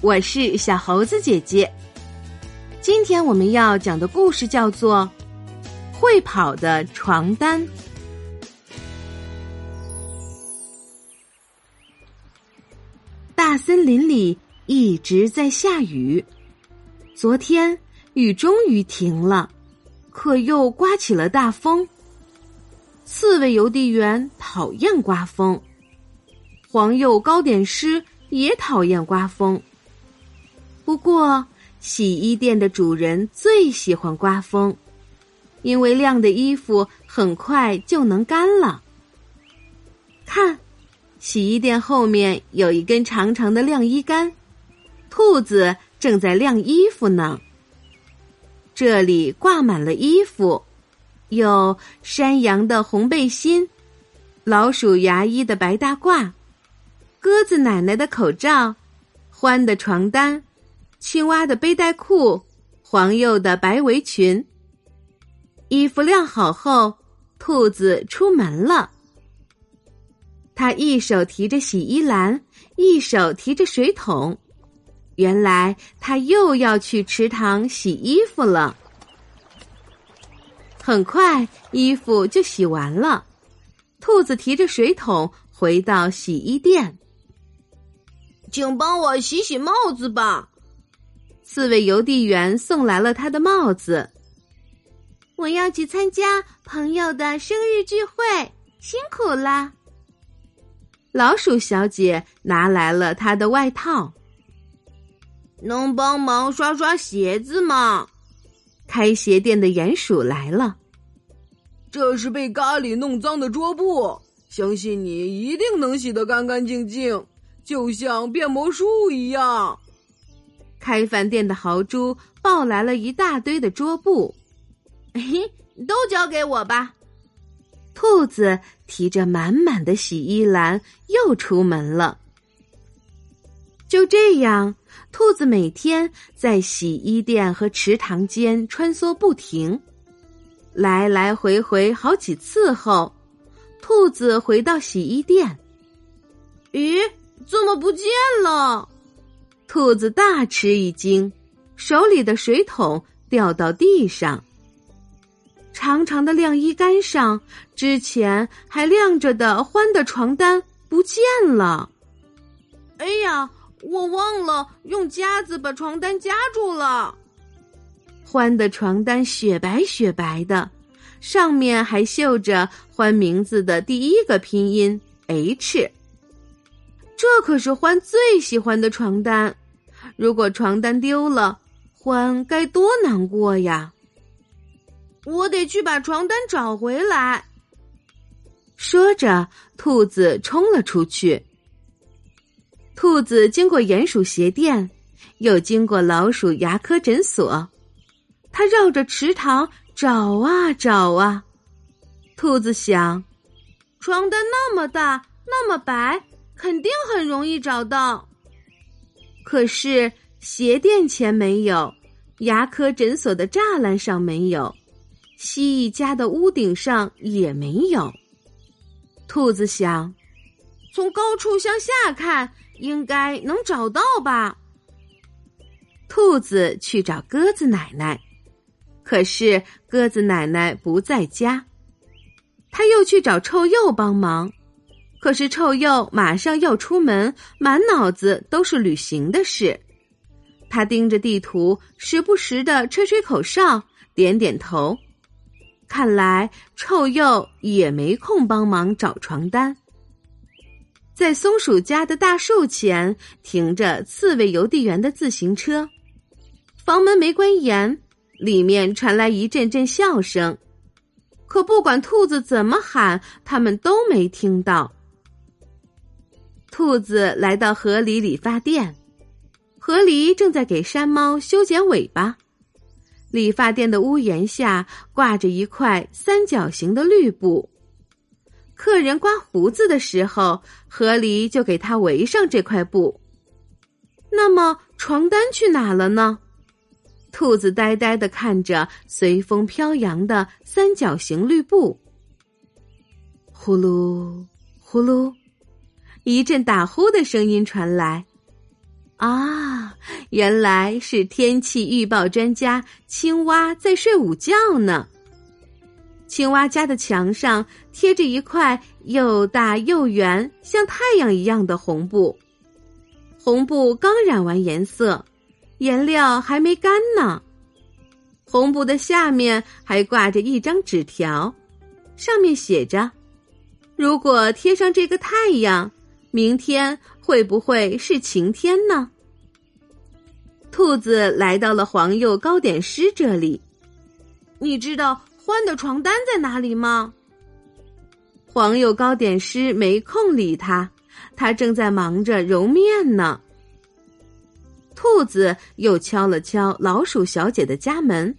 我是小猴子姐姐。今天我们要讲的故事叫做《会跑的床单》。大森林里一直在下雨，昨天雨终于停了，可又刮起了大风。刺猬邮递员讨厌刮风，黄鼬糕点师也讨厌刮风。不过，洗衣店的主人最喜欢刮风，因为晾的衣服很快就能干了。看。洗衣店后面有一根长长的晾衣杆，兔子正在晾衣服呢。这里挂满了衣服，有山羊的红背心、老鼠牙医的白大褂、鸽子奶奶的口罩、獾的床单、青蛙的背带裤、黄鼬的白围裙。衣服晾好后，兔子出门了。他一手提着洗衣篮，一手提着水桶。原来他又要去池塘洗衣服了。很快，衣服就洗完了。兔子提着水桶回到洗衣店，请帮我洗洗帽子吧。四位邮递员送来了他的帽子。我要去参加朋友的生日聚会，辛苦了。老鼠小姐拿来了她的外套。能帮忙刷刷鞋子吗？开鞋店的鼹鼠来了。这是被咖喱弄脏的桌布，相信你一定能洗得干干净净，就像变魔术一样。开饭店的豪猪抱来了一大堆的桌布，嘿，都交给我吧。兔子提着满满的洗衣篮又出门了。就这样，兔子每天在洗衣店和池塘间穿梭不停，来来回回好几次后，兔子回到洗衣店。咦，怎么不见了？兔子大吃一惊，手里的水桶掉到地上。长长的晾衣杆上，之前还晾着的欢的床单不见了。哎呀，我忘了用夹子把床单夹住了。欢的床单雪白雪白的，上面还绣着欢名字的第一个拼音 H。这可是獾最喜欢的床单，如果床单丢了，獾该多难过呀！我得去把床单找回来。说着，兔子冲了出去。兔子经过鼹鼠鞋店，又经过老鼠牙科诊所，它绕着池塘找啊找啊。兔子想，床单那么大，那么白，肯定很容易找到。可是鞋店前没有，牙科诊所的栅栏上没有。蜥蜴家的屋顶上也没有。兔子想，从高处向下看，应该能找到吧。兔子去找鸽子奶奶，可是鸽子奶奶不在家。他又去找臭鼬帮忙，可是臭鼬马上要出门，满脑子都是旅行的事。他盯着地图，时不时的吹吹口哨，点点头。看来臭鼬也没空帮忙找床单。在松鼠家的大树前停着刺猬邮递员的自行车，房门没关严，里面传来一阵阵笑声。可不管兔子怎么喊，他们都没听到。兔子来到河里理发店，河狸正在给山猫修剪尾巴。理发店的屋檐下挂着一块三角形的绿布，客人刮胡子的时候，河狸就给他围上这块布。那么床单去哪了呢？兔子呆呆的看着随风飘扬的三角形绿布。呼噜呼噜，一阵打呼的声音传来。啊，原来是天气预报专家青蛙在睡午觉呢。青蛙家的墙上贴着一块又大又圆、像太阳一样的红布，红布刚染完颜色，颜料还没干呢。红布的下面还挂着一张纸条，上面写着：“如果贴上这个太阳，明天会不会是晴天呢？”兔子来到了黄鼬糕点师这里，你知道。欢的床单在哪里吗？黄鼬糕点师没空理他，他正在忙着揉面呢。兔子又敲了敲老鼠小姐的家门，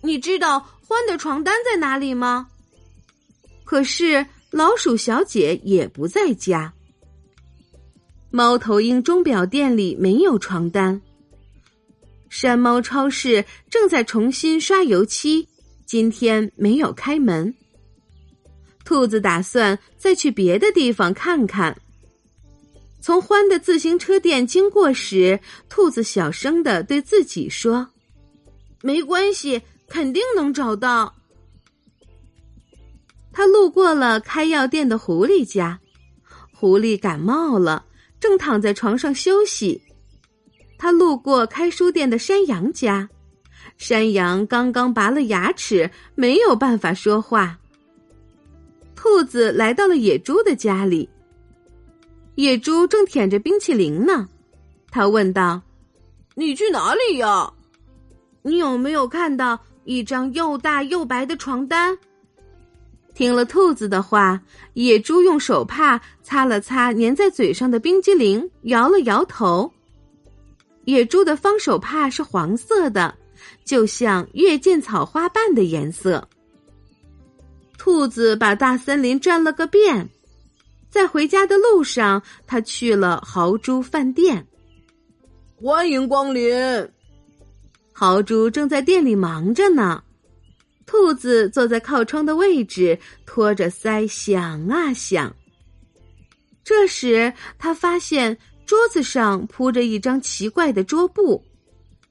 你知道欢的床单在哪里吗？可是老鼠小姐也不在家。猫头鹰钟表店里没有床单。山猫超市正在重新刷油漆。今天没有开门。兔子打算再去别的地方看看。从欢的自行车店经过时，兔子小声的对自己说：“没关系，肯定能找到。”他路过了开药店的狐狸家，狐狸感冒了，正躺在床上休息。他路过开书店的山羊家。山羊刚刚拔了牙齿，没有办法说话。兔子来到了野猪的家里，野猪正舔着冰淇淋呢。他问道：“你去哪里呀？你有没有看到一张又大又白的床单？”听了兔子的话，野猪用手帕擦了擦粘在嘴上的冰激凌，摇了摇头。野猪的方手帕是黄色的。就像月见草花瓣的颜色。兔子把大森林转了个遍，在回家的路上，他去了豪猪饭店。欢迎光临。豪猪正在店里忙着呢。兔子坐在靠窗的位置，托着腮想啊想。这时，他发现桌子上铺着一张奇怪的桌布。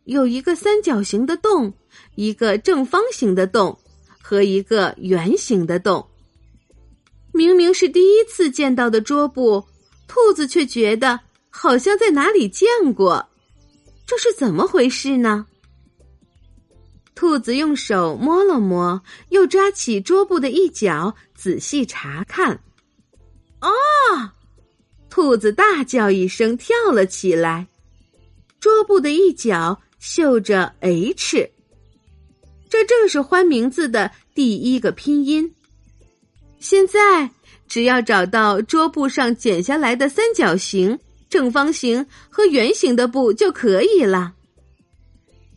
有一个三角形的洞，一个正方形的洞，和一个圆形的洞。明明是第一次见到的桌布，兔子却觉得好像在哪里见过。这是怎么回事呢？兔子用手摸了摸，又抓起桌布的一角，仔细查看。啊！兔子大叫一声，跳了起来。桌布的一角。绣着 H，这正是欢名字的第一个拼音。现在只要找到桌布上剪下来的三角形、正方形和圆形的布就可以了。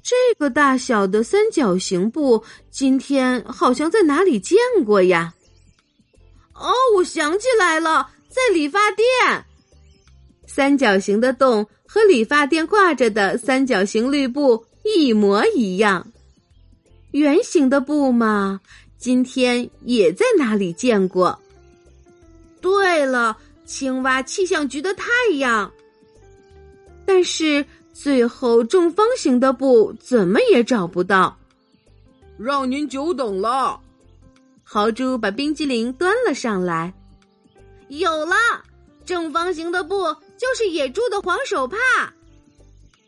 这个大小的三角形布，今天好像在哪里见过呀？哦，我想起来了，在理发店。三角形的洞。和理发店挂着的三角形绿布一模一样，圆形的布嘛，今天也在哪里见过？对了，青蛙气象局的太阳。但是最后正方形的布怎么也找不到，让您久等了。豪猪把冰激凌端了上来，有了。正方形的布就是野猪的黄手帕。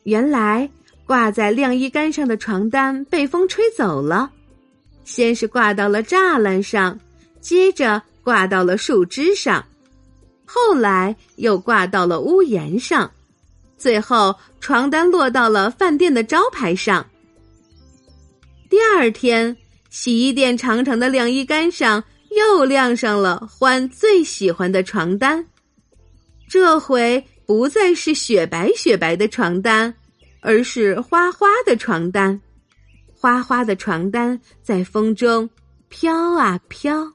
原来挂在晾衣杆上的床单被风吹走了，先是挂到了栅栏上，接着挂到了树枝上，后来又挂到了屋檐上，最后床单落到了饭店的招牌上。第二天，洗衣店长长的晾衣杆上又晾上了欢最喜欢的床单。这回不再是雪白雪白的床单，而是花花的床单。花花的床单在风中飘啊飘。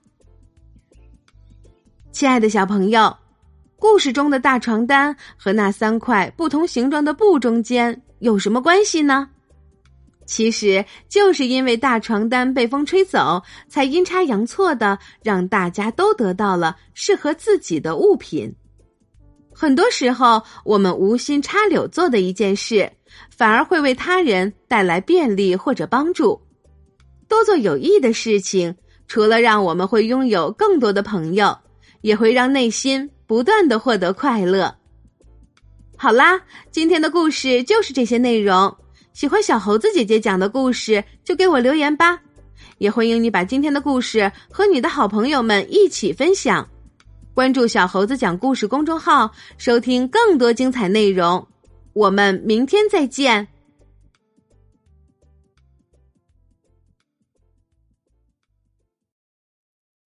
亲爱的小朋友，故事中的大床单和那三块不同形状的布中间有什么关系呢？其实就是因为大床单被风吹走，才阴差阳错的让大家都得到了适合自己的物品。很多时候，我们无心插柳做的一件事，反而会为他人带来便利或者帮助。多做有益的事情，除了让我们会拥有更多的朋友，也会让内心不断的获得快乐。好啦，今天的故事就是这些内容。喜欢小猴子姐姐讲的故事，就给我留言吧。也欢迎你把今天的故事和你的好朋友们一起分享。关注小猴子讲故事公众号，收听更多精彩内容。我们明天再见。